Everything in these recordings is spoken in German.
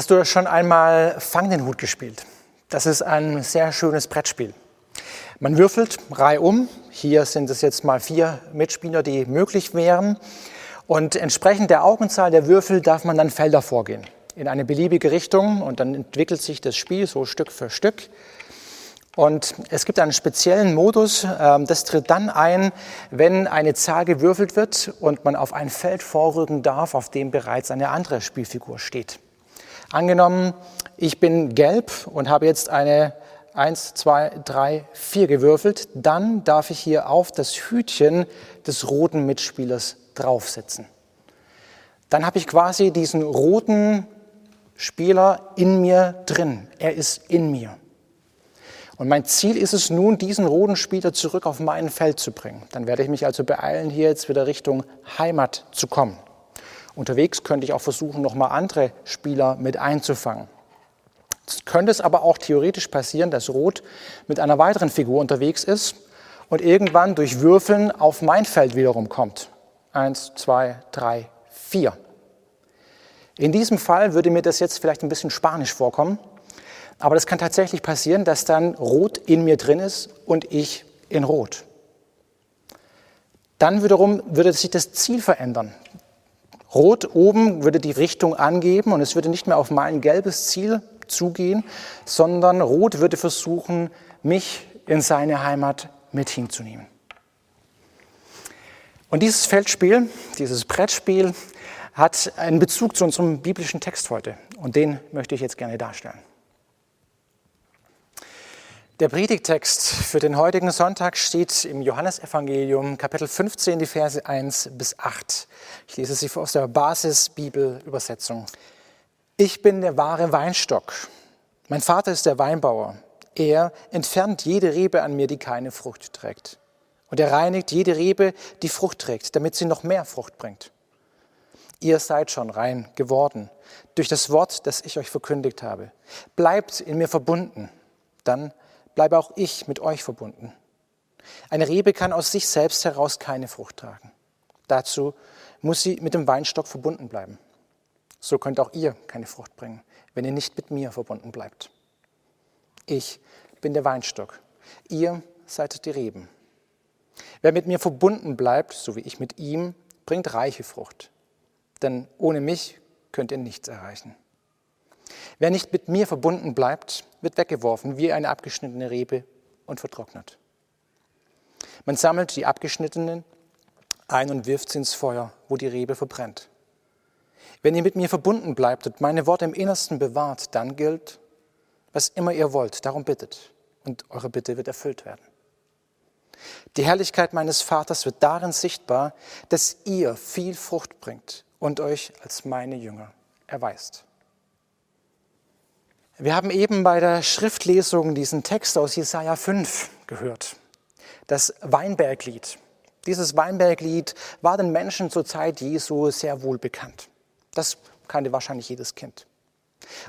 Hast du schon einmal Fang den Hut gespielt? Das ist ein sehr schönes Brettspiel. Man würfelt reihum. Hier sind es jetzt mal vier Mitspieler, die möglich wären. Und entsprechend der Augenzahl der Würfel darf man dann Felder vorgehen. In eine beliebige Richtung und dann entwickelt sich das Spiel so Stück für Stück. Und es gibt einen speziellen Modus, ähm, das tritt dann ein, wenn eine Zahl gewürfelt wird und man auf ein Feld vorrücken darf, auf dem bereits eine andere Spielfigur steht. Angenommen, ich bin gelb und habe jetzt eine 1, 2, 3, 4 gewürfelt, dann darf ich hier auf das Hütchen des roten Mitspielers draufsetzen. Dann habe ich quasi diesen roten Spieler in mir drin. Er ist in mir. Und mein Ziel ist es nun, diesen roten Spieler zurück auf mein Feld zu bringen. Dann werde ich mich also beeilen, hier jetzt wieder Richtung Heimat zu kommen. Unterwegs könnte ich auch versuchen, nochmal andere Spieler mit einzufangen. Es könnte es aber auch theoretisch passieren, dass Rot mit einer weiteren Figur unterwegs ist und irgendwann durch Würfeln auf mein Feld wiederum kommt. Eins, zwei, drei, vier. In diesem Fall würde mir das jetzt vielleicht ein bisschen spanisch vorkommen, aber das kann tatsächlich passieren, dass dann Rot in mir drin ist und ich in Rot. Dann wiederum würde sich das Ziel verändern. Rot oben würde die Richtung angeben und es würde nicht mehr auf mein gelbes Ziel zugehen, sondern Rot würde versuchen, mich in seine Heimat mit hinzunehmen. Und dieses Feldspiel, dieses Brettspiel hat einen Bezug zu unserem biblischen Text heute und den möchte ich jetzt gerne darstellen. Der Predigtext für den heutigen Sonntag steht im Johannesevangelium Kapitel 15, die Verse 1 bis 8. Ich lese sie aus der Basisbibelübersetzung. Ich bin der wahre Weinstock. Mein Vater ist der Weinbauer. Er entfernt jede Rebe an mir, die keine Frucht trägt. Und er reinigt jede Rebe, die Frucht trägt, damit sie noch mehr Frucht bringt. Ihr seid schon rein geworden durch das Wort, das ich euch verkündigt habe. Bleibt in mir verbunden, dann bleibe auch ich mit euch verbunden. Eine Rebe kann aus sich selbst heraus keine Frucht tragen. Dazu muss sie mit dem Weinstock verbunden bleiben. So könnt auch ihr keine Frucht bringen, wenn ihr nicht mit mir verbunden bleibt. Ich bin der Weinstock, ihr seid die Reben. Wer mit mir verbunden bleibt, so wie ich mit ihm, bringt reiche Frucht. Denn ohne mich könnt ihr nichts erreichen. Wer nicht mit mir verbunden bleibt, wird weggeworfen wie eine abgeschnittene Rebe und vertrocknet. Man sammelt die abgeschnittenen ein und wirft sie ins Feuer, wo die Rebe verbrennt. Wenn ihr mit mir verbunden bleibt und meine Worte im Innersten bewahrt, dann gilt, was immer ihr wollt, darum bittet, und eure Bitte wird erfüllt werden. Die Herrlichkeit meines Vaters wird darin sichtbar, dass ihr viel Frucht bringt und euch als meine Jünger erweist. Wir haben eben bei der Schriftlesung diesen Text aus Jesaja 5 gehört, das Weinberglied. Dieses Weinberglied war den Menschen zur Zeit Jesu sehr wohl bekannt. Das kannte wahrscheinlich jedes Kind.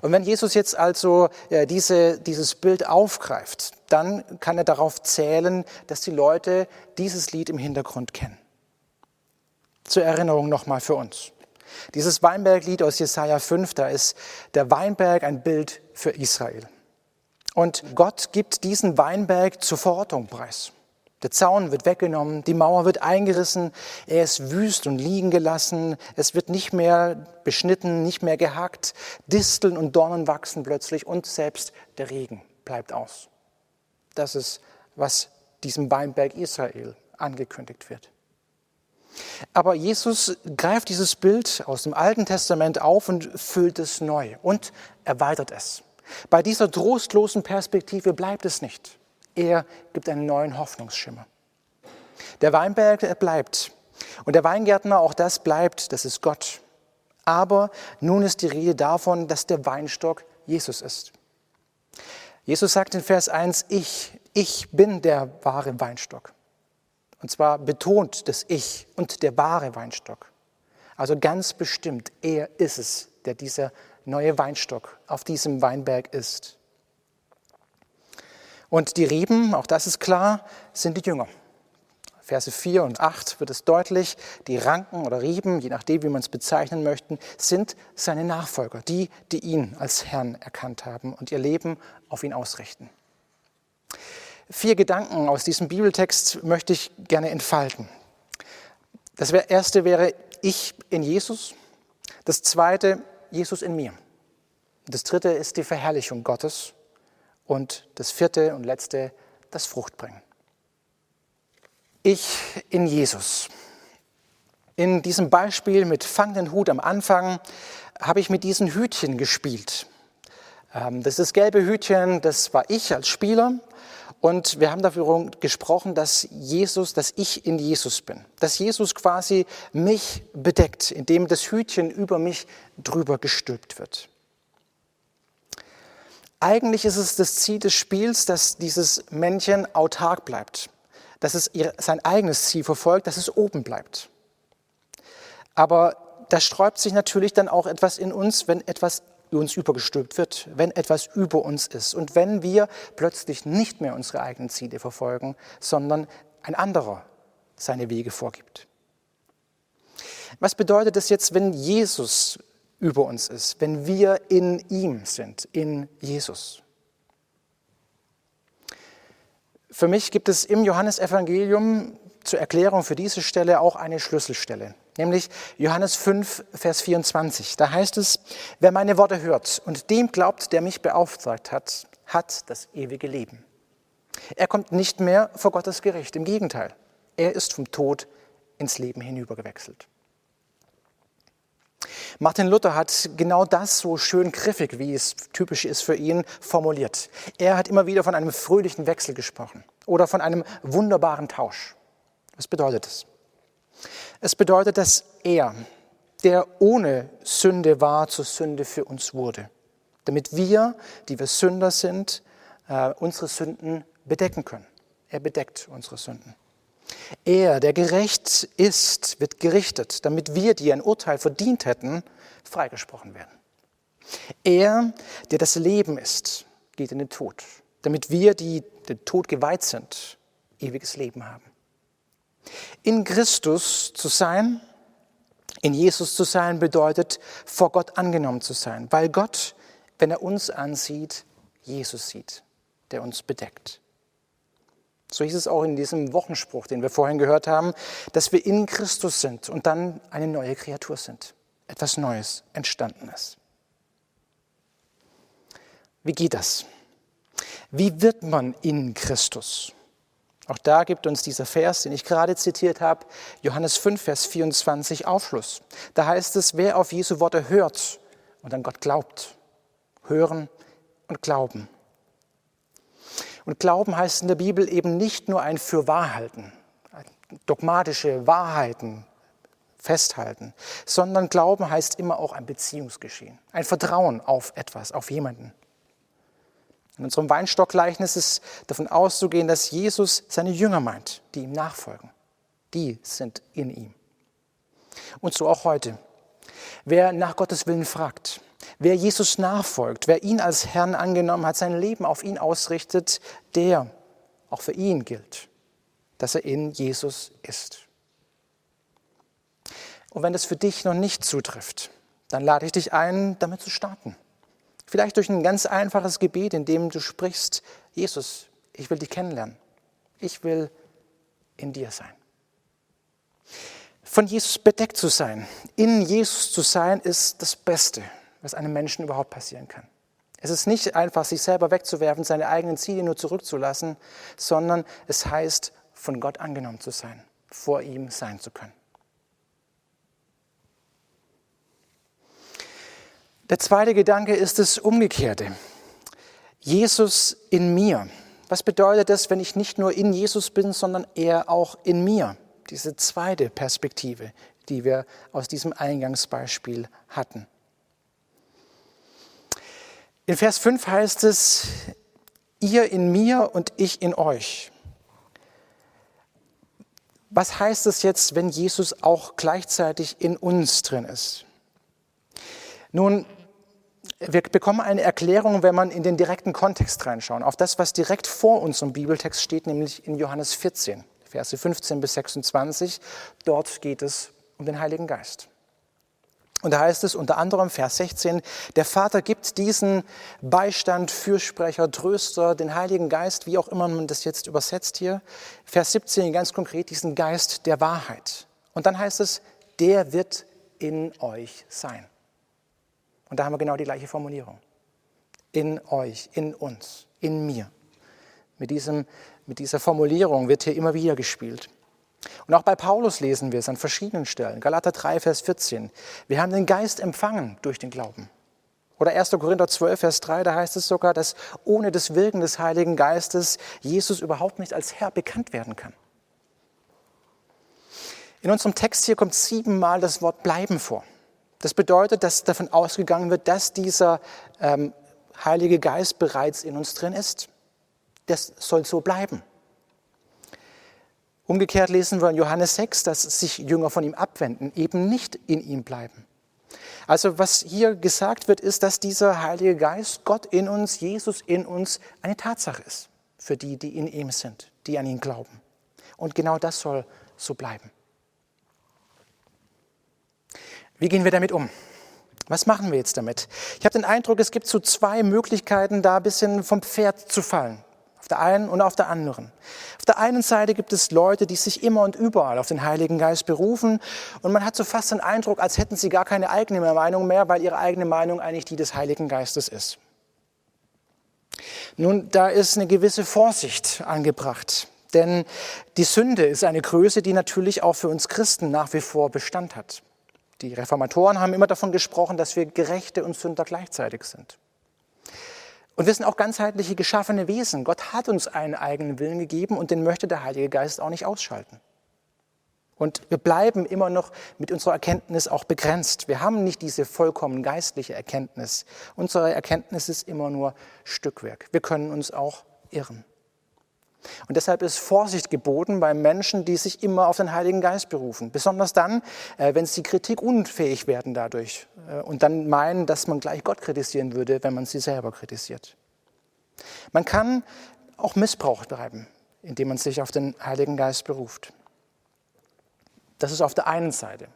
Und wenn Jesus jetzt also äh, diese, dieses Bild aufgreift, dann kann er darauf zählen, dass die Leute dieses Lied im Hintergrund kennen. Zur Erinnerung nochmal für uns. Dieses Weinberglied aus Jesaja 5, da ist der Weinberg ein Bild für Israel. Und Gott gibt diesen Weinberg zur Verortung preis. Der Zaun wird weggenommen, die Mauer wird eingerissen, er ist wüst und liegen gelassen, es wird nicht mehr beschnitten, nicht mehr gehackt, Disteln und Dornen wachsen plötzlich und selbst der Regen bleibt aus. Das ist, was diesem Weinberg Israel angekündigt wird. Aber Jesus greift dieses Bild aus dem Alten Testament auf und füllt es neu und erweitert es. Bei dieser trostlosen Perspektive bleibt es nicht. Er gibt einen neuen Hoffnungsschimmer. Der Weinberg bleibt. Und der Weingärtner, auch das bleibt, das ist Gott. Aber nun ist die Rede davon, dass der Weinstock Jesus ist. Jesus sagt in Vers 1, ich, ich bin der wahre Weinstock. Und zwar betont das Ich und der wahre Weinstock. Also ganz bestimmt, er ist es, der dieser neue Weinstock auf diesem Weinberg ist. Und die Reben, auch das ist klar, sind die Jünger. Verse 4 und 8 wird es deutlich, die Ranken oder Reben, je nachdem, wie man es bezeichnen möchte, sind seine Nachfolger, die, die ihn als Herrn erkannt haben und ihr Leben auf ihn ausrichten. Vier Gedanken aus diesem Bibeltext möchte ich gerne entfalten. Das erste wäre ich in Jesus. Das zweite, Jesus in mir. Das dritte ist die Verherrlichung Gottes. Und das vierte und letzte, das Fruchtbringen. Ich in Jesus. In diesem Beispiel mit Fang den Hut am Anfang habe ich mit diesen Hütchen gespielt. Ähm, das ist das gelbe Hütchen, das war ich als Spieler. Und wir haben dafür gesprochen, dass Jesus, dass ich in Jesus bin. Dass Jesus quasi mich bedeckt, indem das Hütchen über mich drüber gestülpt wird. Eigentlich ist es das Ziel des Spiels, dass dieses Männchen autark bleibt dass es sein eigenes Ziel verfolgt, dass es oben bleibt. Aber da sträubt sich natürlich dann auch etwas in uns, wenn etwas uns übergestülpt wird, wenn etwas über uns ist und wenn wir plötzlich nicht mehr unsere eigenen Ziele verfolgen, sondern ein anderer seine Wege vorgibt. Was bedeutet das jetzt, wenn Jesus über uns ist, wenn wir in ihm sind, in Jesus? Für mich gibt es im Johannesevangelium zur Erklärung für diese Stelle auch eine Schlüsselstelle, nämlich Johannes 5, Vers 24. Da heißt es, wer meine Worte hört und dem glaubt, der mich beauftragt hat, hat das ewige Leben. Er kommt nicht mehr vor Gottes Gericht, im Gegenteil, er ist vom Tod ins Leben hinübergewechselt. Martin Luther hat genau das so schön griffig, wie es typisch ist für ihn, formuliert. Er hat immer wieder von einem fröhlichen Wechsel gesprochen oder von einem wunderbaren Tausch. Was bedeutet das? Es bedeutet, dass er, der ohne Sünde war, zur Sünde für uns wurde, damit wir, die wir Sünder sind, äh, unsere Sünden bedecken können. Er bedeckt unsere Sünden. Er, der gerecht ist, wird gerichtet, damit wir, die ein Urteil verdient hätten, freigesprochen werden. Er, der das Leben ist, geht in den Tod, damit wir, die den Tod geweiht sind, ewiges Leben haben. In Christus zu sein, in Jesus zu sein, bedeutet, vor Gott angenommen zu sein, weil Gott, wenn er uns ansieht, Jesus sieht, der uns bedeckt. So hieß es auch in diesem Wochenspruch, den wir vorhin gehört haben, dass wir in Christus sind und dann eine neue Kreatur sind. Etwas Neues, Entstandenes. Wie geht das? Wie wird man in Christus? Auch da gibt uns dieser Vers, den ich gerade zitiert habe, Johannes 5, Vers 24, Aufschluss. Da heißt es, wer auf Jesu Worte hört und an Gott glaubt. Hören und glauben. Und Glauben heißt in der Bibel eben nicht nur ein Fürwahrhalten, dogmatische Wahrheiten festhalten, sondern Glauben heißt immer auch ein Beziehungsgeschehen, ein Vertrauen auf etwas, auf jemanden. In unserem Weinstockgleichnis ist davon auszugehen, dass Jesus seine Jünger meint, die ihm nachfolgen. Die sind in ihm. Und so auch heute. Wer nach Gottes Willen fragt, Wer Jesus nachfolgt, wer ihn als Herrn angenommen hat, sein Leben auf ihn ausrichtet, der auch für ihn gilt, dass er in Jesus ist. Und wenn das für dich noch nicht zutrifft, dann lade ich dich ein, damit zu starten. Vielleicht durch ein ganz einfaches Gebet, in dem du sprichst, Jesus, ich will dich kennenlernen. Ich will in dir sein. Von Jesus bedeckt zu sein, in Jesus zu sein, ist das Beste, was einem Menschen überhaupt passieren kann. Es ist nicht einfach, sich selber wegzuwerfen, seine eigenen Ziele nur zurückzulassen, sondern es heißt, von Gott angenommen zu sein, vor ihm sein zu können. Der zweite Gedanke ist das Umgekehrte. Jesus in mir. Was bedeutet das, wenn ich nicht nur in Jesus bin, sondern er auch in mir? Diese zweite Perspektive, die wir aus diesem Eingangsbeispiel hatten. In Vers 5 heißt es, ihr in mir und ich in euch. Was heißt es jetzt, wenn Jesus auch gleichzeitig in uns drin ist? Nun, wir bekommen eine Erklärung, wenn man in den direkten Kontext reinschauen, auf das, was direkt vor uns im Bibeltext steht, nämlich in Johannes 14, Verse 15 bis 26. Dort geht es um den Heiligen Geist. Und da heißt es unter anderem, Vers 16, der Vater gibt diesen Beistand, Fürsprecher, Tröster, den Heiligen Geist, wie auch immer man das jetzt übersetzt hier. Vers 17 ganz konkret diesen Geist der Wahrheit. Und dann heißt es, der wird in euch sein. Und da haben wir genau die gleiche Formulierung. In euch, in uns, in mir. Mit, diesem, mit dieser Formulierung wird hier immer wieder gespielt. Und auch bei Paulus lesen wir es an verschiedenen Stellen. Galater 3, Vers 14. Wir haben den Geist empfangen durch den Glauben. Oder 1. Korinther 12, Vers 3, da heißt es sogar, dass ohne das Wirken des Heiligen Geistes Jesus überhaupt nicht als Herr bekannt werden kann. In unserem Text hier kommt siebenmal das Wort bleiben vor. Das bedeutet, dass davon ausgegangen wird, dass dieser ähm, Heilige Geist bereits in uns drin ist. Das soll so bleiben. Umgekehrt lesen wir in Johannes 6, dass sich Jünger von ihm abwenden, eben nicht in ihm bleiben. Also was hier gesagt wird, ist, dass dieser Heilige Geist, Gott in uns, Jesus in uns, eine Tatsache ist für die, die in ihm sind, die an ihn glauben. Und genau das soll so bleiben. Wie gehen wir damit um? Was machen wir jetzt damit? Ich habe den Eindruck, es gibt so zwei Möglichkeiten, da ein bisschen vom Pferd zu fallen der einen und auf der anderen. Auf der einen Seite gibt es Leute, die sich immer und überall auf den Heiligen Geist berufen und man hat so fast den Eindruck, als hätten sie gar keine eigene Meinung mehr, weil ihre eigene Meinung eigentlich die des Heiligen Geistes ist. Nun, da ist eine gewisse Vorsicht angebracht, denn die Sünde ist eine Größe, die natürlich auch für uns Christen nach wie vor Bestand hat. Die Reformatoren haben immer davon gesprochen, dass wir Gerechte und Sünder gleichzeitig sind. Und wir sind auch ganzheitliche geschaffene Wesen. Gott hat uns einen eigenen Willen gegeben und den möchte der Heilige Geist auch nicht ausschalten. Und wir bleiben immer noch mit unserer Erkenntnis auch begrenzt. Wir haben nicht diese vollkommen geistliche Erkenntnis. Unsere Erkenntnis ist immer nur Stückwerk. Wir können uns auch irren. Und deshalb ist Vorsicht geboten bei Menschen, die sich immer auf den Heiligen Geist berufen. Besonders dann, äh, wenn sie Kritik unfähig werden dadurch äh, und dann meinen, dass man gleich Gott kritisieren würde, wenn man sie selber kritisiert. Man kann auch Missbrauch treiben, indem man sich auf den Heiligen Geist beruft. Das ist auf der einen Seite.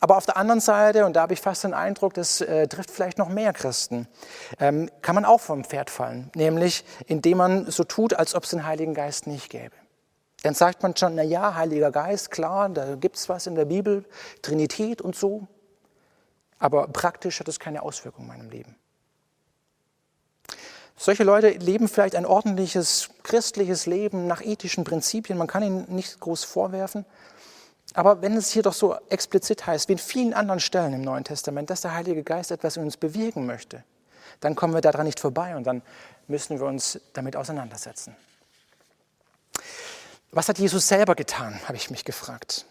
Aber auf der anderen Seite, und da habe ich fast den Eindruck, das äh, trifft vielleicht noch mehr Christen, ähm, kann man auch vom Pferd fallen, nämlich indem man so tut, als ob es den Heiligen Geist nicht gäbe. Dann sagt man schon, na ja, Heiliger Geist, klar, da gibt es was in der Bibel, Trinität und so, aber praktisch hat es keine Auswirkung in meinem Leben. Solche Leute leben vielleicht ein ordentliches christliches Leben nach ethischen Prinzipien, man kann ihnen nicht groß vorwerfen, aber wenn es hier doch so explizit heißt, wie in vielen anderen Stellen im Neuen Testament, dass der Heilige Geist etwas in uns bewirken möchte, dann kommen wir daran nicht vorbei und dann müssen wir uns damit auseinandersetzen. Was hat Jesus selber getan, habe ich mich gefragt.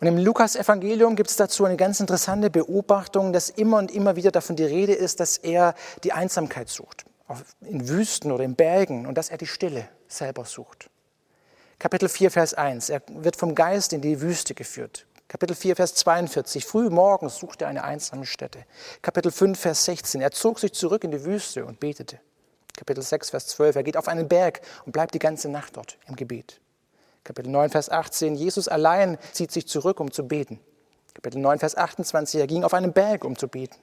Und im Lukas-Evangelium gibt es dazu eine ganz interessante Beobachtung, dass immer und immer wieder davon die Rede ist, dass er die Einsamkeit sucht, in Wüsten oder in Bergen und dass er die Stille selber sucht. Kapitel 4, Vers 1. Er wird vom Geist in die Wüste geführt. Kapitel 4, Vers 42. Früh morgens suchte er eine einsame Stätte. Kapitel 5, Vers 16. Er zog sich zurück in die Wüste und betete. Kapitel 6, Vers 12. Er geht auf einen Berg und bleibt die ganze Nacht dort im Gebet. Kapitel 9, Vers 18. Jesus allein zieht sich zurück, um zu beten. Kapitel 9, Vers 28. Er ging auf einen Berg, um zu beten.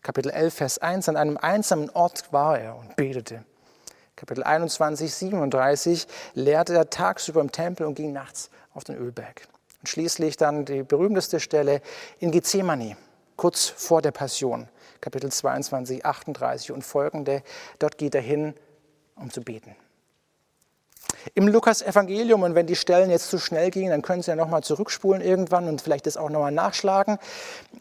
Kapitel 11, Vers 1. An einem einsamen Ort war er und betete. Kapitel 21, 37 lehrte er tagsüber im Tempel und ging nachts auf den Ölberg. Und schließlich dann die berühmteste Stelle in Gethsemane, kurz vor der Passion, Kapitel 22, 38 und folgende. Dort geht er hin, um zu beten. Im Lukas-Evangelium, und wenn die Stellen jetzt zu schnell gingen, dann können Sie ja nochmal zurückspulen irgendwann und vielleicht das auch nochmal nachschlagen.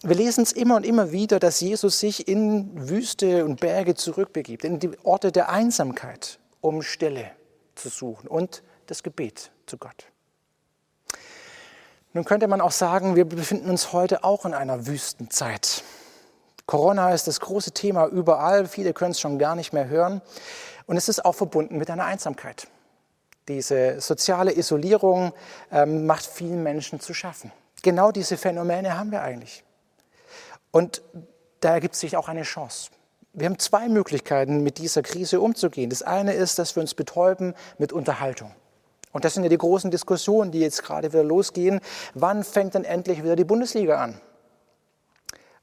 Wir lesen es immer und immer wieder, dass Jesus sich in Wüste und Berge zurückbegibt, in die Orte der Einsamkeit, um Stille zu suchen und das Gebet zu Gott. Nun könnte man auch sagen, wir befinden uns heute auch in einer Wüstenzeit. Corona ist das große Thema überall, viele können es schon gar nicht mehr hören. Und es ist auch verbunden mit einer Einsamkeit. Diese soziale Isolierung ähm, macht vielen Menschen zu schaffen. Genau diese Phänomene haben wir eigentlich. Und da ergibt sich auch eine Chance. Wir haben zwei Möglichkeiten, mit dieser Krise umzugehen. Das eine ist, dass wir uns betäuben mit Unterhaltung. Und das sind ja die großen Diskussionen, die jetzt gerade wieder losgehen. Wann fängt denn endlich wieder die Bundesliga an?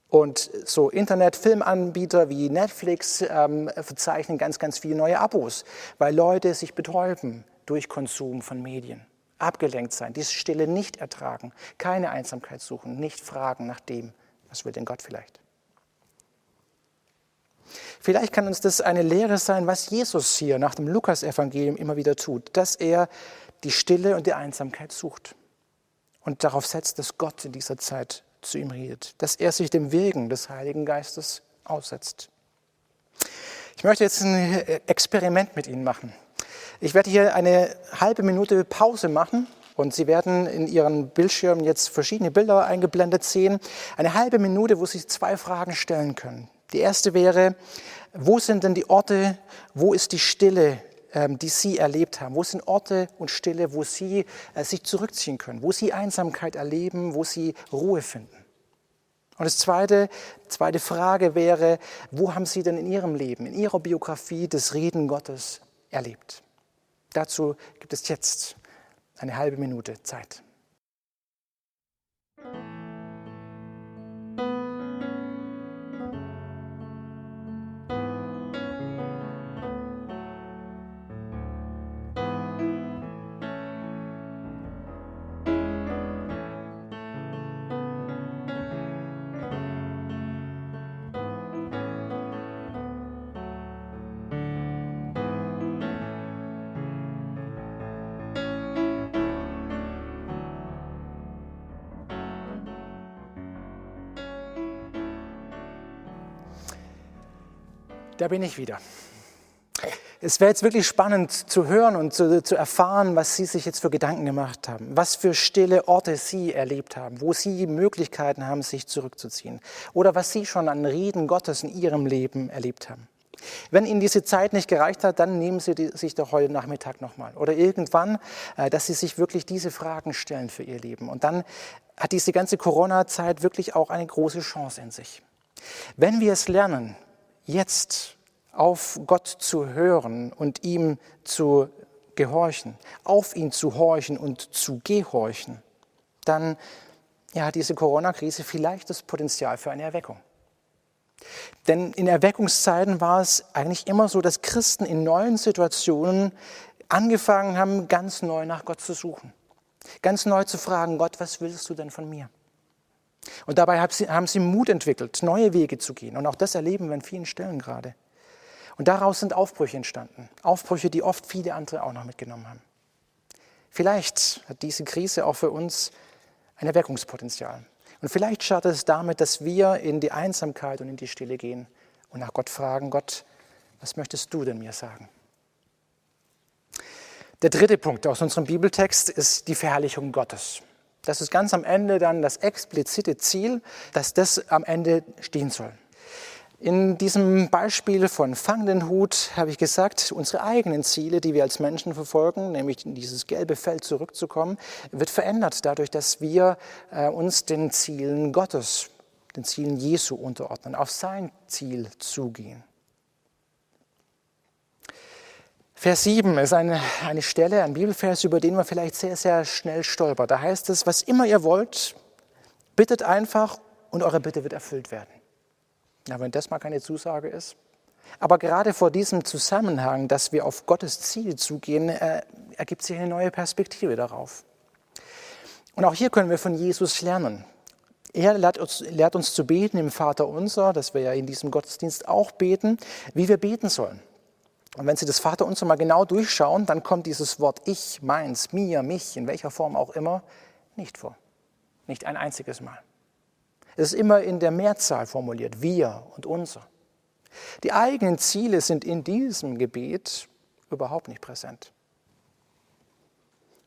Und so Internet-Filmanbieter wie Netflix ähm, verzeichnen ganz, ganz viele neue Abos, weil Leute sich betäuben durch Konsum von Medien. Abgelenkt sein, diese Stille nicht ertragen, keine Einsamkeit suchen, nicht fragen nach dem, was will denn Gott vielleicht. Vielleicht kann uns das eine Lehre sein, was Jesus hier nach dem Lukas-Evangelium immer wieder tut, dass er die Stille und die Einsamkeit sucht und darauf setzt, dass Gott in dieser Zeit zu ihm redet, dass er sich dem Wirken des Heiligen Geistes aussetzt. Ich möchte jetzt ein Experiment mit Ihnen machen. Ich werde hier eine halbe Minute Pause machen und Sie werden in Ihren Bildschirmen jetzt verschiedene Bilder eingeblendet sehen. Eine halbe Minute, wo Sie zwei Fragen stellen können. Die erste wäre, wo sind denn die Orte, wo ist die Stille, ähm, die Sie erlebt haben? Wo sind Orte und Stille, wo Sie äh, sich zurückziehen können, wo Sie Einsamkeit erleben, wo Sie Ruhe finden? Und das zweite, zweite Frage wäre, wo haben Sie denn in Ihrem Leben, in Ihrer Biografie das Reden Gottes erlebt? Dazu gibt es jetzt eine halbe Minute Zeit. Da bin ich wieder. Es wäre jetzt wirklich spannend zu hören und zu, zu, erfahren, was Sie sich jetzt für Gedanken gemacht haben, was für stille Orte Sie erlebt haben, wo Sie Möglichkeiten haben, sich zurückzuziehen oder was Sie schon an Reden Gottes in Ihrem Leben erlebt haben. Wenn Ihnen diese Zeit nicht gereicht hat, dann nehmen Sie sich doch heute Nachmittag nochmal oder irgendwann, äh, dass Sie sich wirklich diese Fragen stellen für Ihr Leben. Und dann hat diese ganze Corona-Zeit wirklich auch eine große Chance in sich. Wenn wir es lernen, jetzt auf Gott zu hören und ihm zu gehorchen, auf ihn zu horchen und zu gehorchen, dann ja, hat diese Corona-Krise vielleicht das Potenzial für eine Erweckung. Denn in Erweckungszeiten war es eigentlich immer so, dass Christen in neuen Situationen angefangen haben, ganz neu nach Gott zu suchen. Ganz neu zu fragen, Gott, was willst du denn von mir? Und dabei haben sie Mut entwickelt, neue Wege zu gehen. Und auch das erleben wir an vielen Stellen gerade. Und daraus sind Aufbrüche entstanden. Aufbrüche, die oft viele andere auch noch mitgenommen haben. Vielleicht hat diese Krise auch für uns ein Erweckungspotenzial. Und vielleicht startet es damit, dass wir in die Einsamkeit und in die Stille gehen und nach Gott fragen, Gott, was möchtest du denn mir sagen? Der dritte Punkt aus unserem Bibeltext ist die Verherrlichung Gottes. Das ist ganz am Ende dann das explizite Ziel, dass das am Ende stehen soll. In diesem Beispiel von Fang den Hut habe ich gesagt, unsere eigenen Ziele, die wir als Menschen verfolgen, nämlich in dieses gelbe Feld zurückzukommen, wird verändert dadurch, dass wir äh, uns den Zielen Gottes, den Zielen Jesu unterordnen, auf sein Ziel zugehen. Vers 7 ist eine, eine Stelle, ein Bibelvers, über den man vielleicht sehr, sehr schnell stolpert. Da heißt es, was immer ihr wollt, bittet einfach und eure Bitte wird erfüllt werden. Ja, wenn das mal keine Zusage ist. Aber gerade vor diesem Zusammenhang, dass wir auf Gottes Ziel zugehen, äh, ergibt sich eine neue Perspektive darauf. Und auch hier können wir von Jesus lernen. Er lehrt uns, lehrt uns zu beten im Vater unser, das wir ja in diesem Gottesdienst auch beten, wie wir beten sollen. Und wenn Sie das Vaterunser mal genau durchschauen, dann kommt dieses Wort ich, meins, mir, mich, in welcher Form auch immer, nicht vor. Nicht ein einziges Mal. Es ist immer in der Mehrzahl formuliert, wir und unser. Die eigenen Ziele sind in diesem Gebet überhaupt nicht präsent.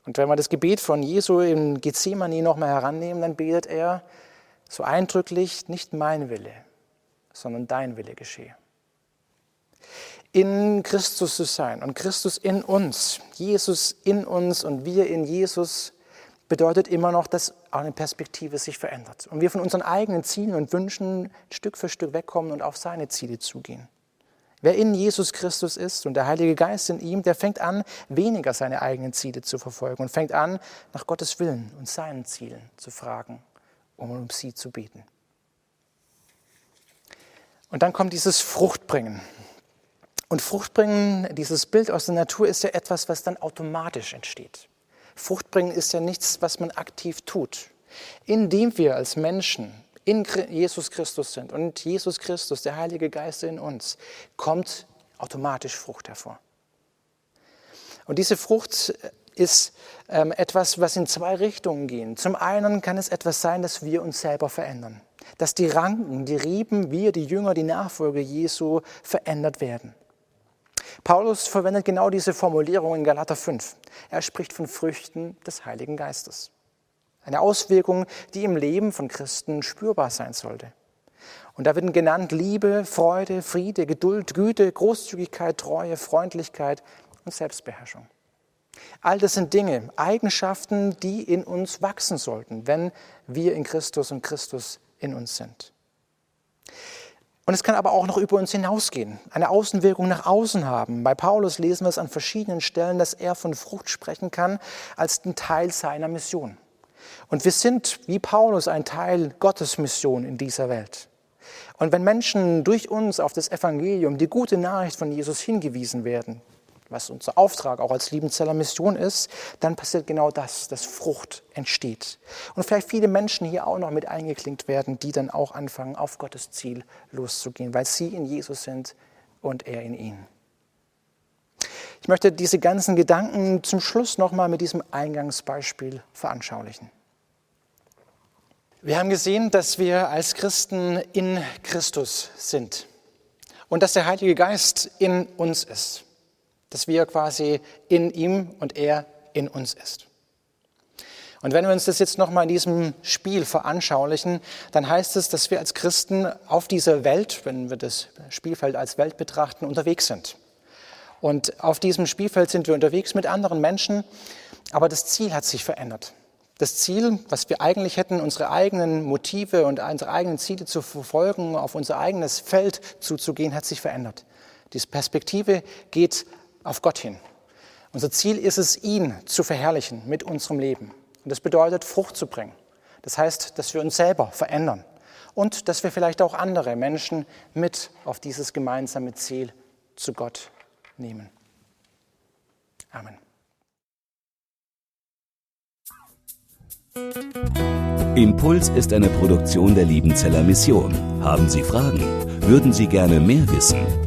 Und wenn wir das Gebet von Jesu in Gethsemane nochmal herannehmen, dann betet er so eindrücklich, nicht mein Wille, sondern dein Wille geschehe. In Christus zu sein und Christus in uns, Jesus in uns und wir in Jesus, bedeutet immer noch, dass auch eine Perspektive sich verändert und wir von unseren eigenen Zielen und Wünschen Stück für Stück wegkommen und auf seine Ziele zugehen. Wer in Jesus Christus ist und der Heilige Geist in ihm, der fängt an, weniger seine eigenen Ziele zu verfolgen und fängt an, nach Gottes Willen und seinen Zielen zu fragen, um um sie zu beten. Und dann kommt dieses Fruchtbringen. Und Fruchtbringen, dieses Bild aus der Natur, ist ja etwas, was dann automatisch entsteht. Fruchtbringen ist ja nichts, was man aktiv tut. Indem wir als Menschen in Jesus Christus sind und Jesus Christus, der Heilige Geist in uns, kommt automatisch Frucht hervor. Und diese Frucht ist ähm, etwas, was in zwei Richtungen geht. Zum einen kann es etwas sein, dass wir uns selber verändern, dass die Ranken, die Rieben, wir, die Jünger, die Nachfolger Jesu verändert werden. Paulus verwendet genau diese Formulierung in Galater 5. Er spricht von Früchten des Heiligen Geistes. Eine Auswirkung, die im Leben von Christen spürbar sein sollte. Und da werden genannt Liebe, Freude, Friede, Geduld, Güte, Großzügigkeit, Treue, Freundlichkeit und Selbstbeherrschung. All das sind Dinge, Eigenschaften, die in uns wachsen sollten, wenn wir in Christus und Christus in uns sind. Und es kann aber auch noch über uns hinausgehen, eine Außenwirkung nach außen haben. Bei Paulus lesen wir es an verschiedenen Stellen, dass er von Frucht sprechen kann als ein Teil seiner Mission. Und wir sind wie Paulus ein Teil Gottes Mission in dieser Welt. Und wenn Menschen durch uns auf das Evangelium, die gute Nachricht von Jesus hingewiesen werden, was unser Auftrag auch als Liebenzeller Mission ist, dann passiert genau das, dass Frucht entsteht. Und vielleicht viele Menschen hier auch noch mit eingeklinkt werden, die dann auch anfangen, auf Gottes Ziel loszugehen, weil sie in Jesus sind und er in ihnen. Ich möchte diese ganzen Gedanken zum Schluss nochmal mit diesem Eingangsbeispiel veranschaulichen. Wir haben gesehen, dass wir als Christen in Christus sind und dass der Heilige Geist in uns ist dass wir quasi in ihm und er in uns ist. Und wenn wir uns das jetzt nochmal in diesem Spiel veranschaulichen, dann heißt es, dass wir als Christen auf dieser Welt, wenn wir das Spielfeld als Welt betrachten, unterwegs sind. Und auf diesem Spielfeld sind wir unterwegs mit anderen Menschen, aber das Ziel hat sich verändert. Das Ziel, was wir eigentlich hätten, unsere eigenen Motive und unsere eigenen Ziele zu verfolgen, auf unser eigenes Feld zuzugehen, hat sich verändert. Diese Perspektive geht auf Gott hin. Unser Ziel ist es, ihn zu verherrlichen mit unserem Leben. Und das bedeutet, Frucht zu bringen. Das heißt, dass wir uns selber verändern und dass wir vielleicht auch andere Menschen mit auf dieses gemeinsame Ziel zu Gott nehmen. Amen. Impuls ist eine Produktion der Liebenzeller Mission. Haben Sie Fragen? Würden Sie gerne mehr wissen?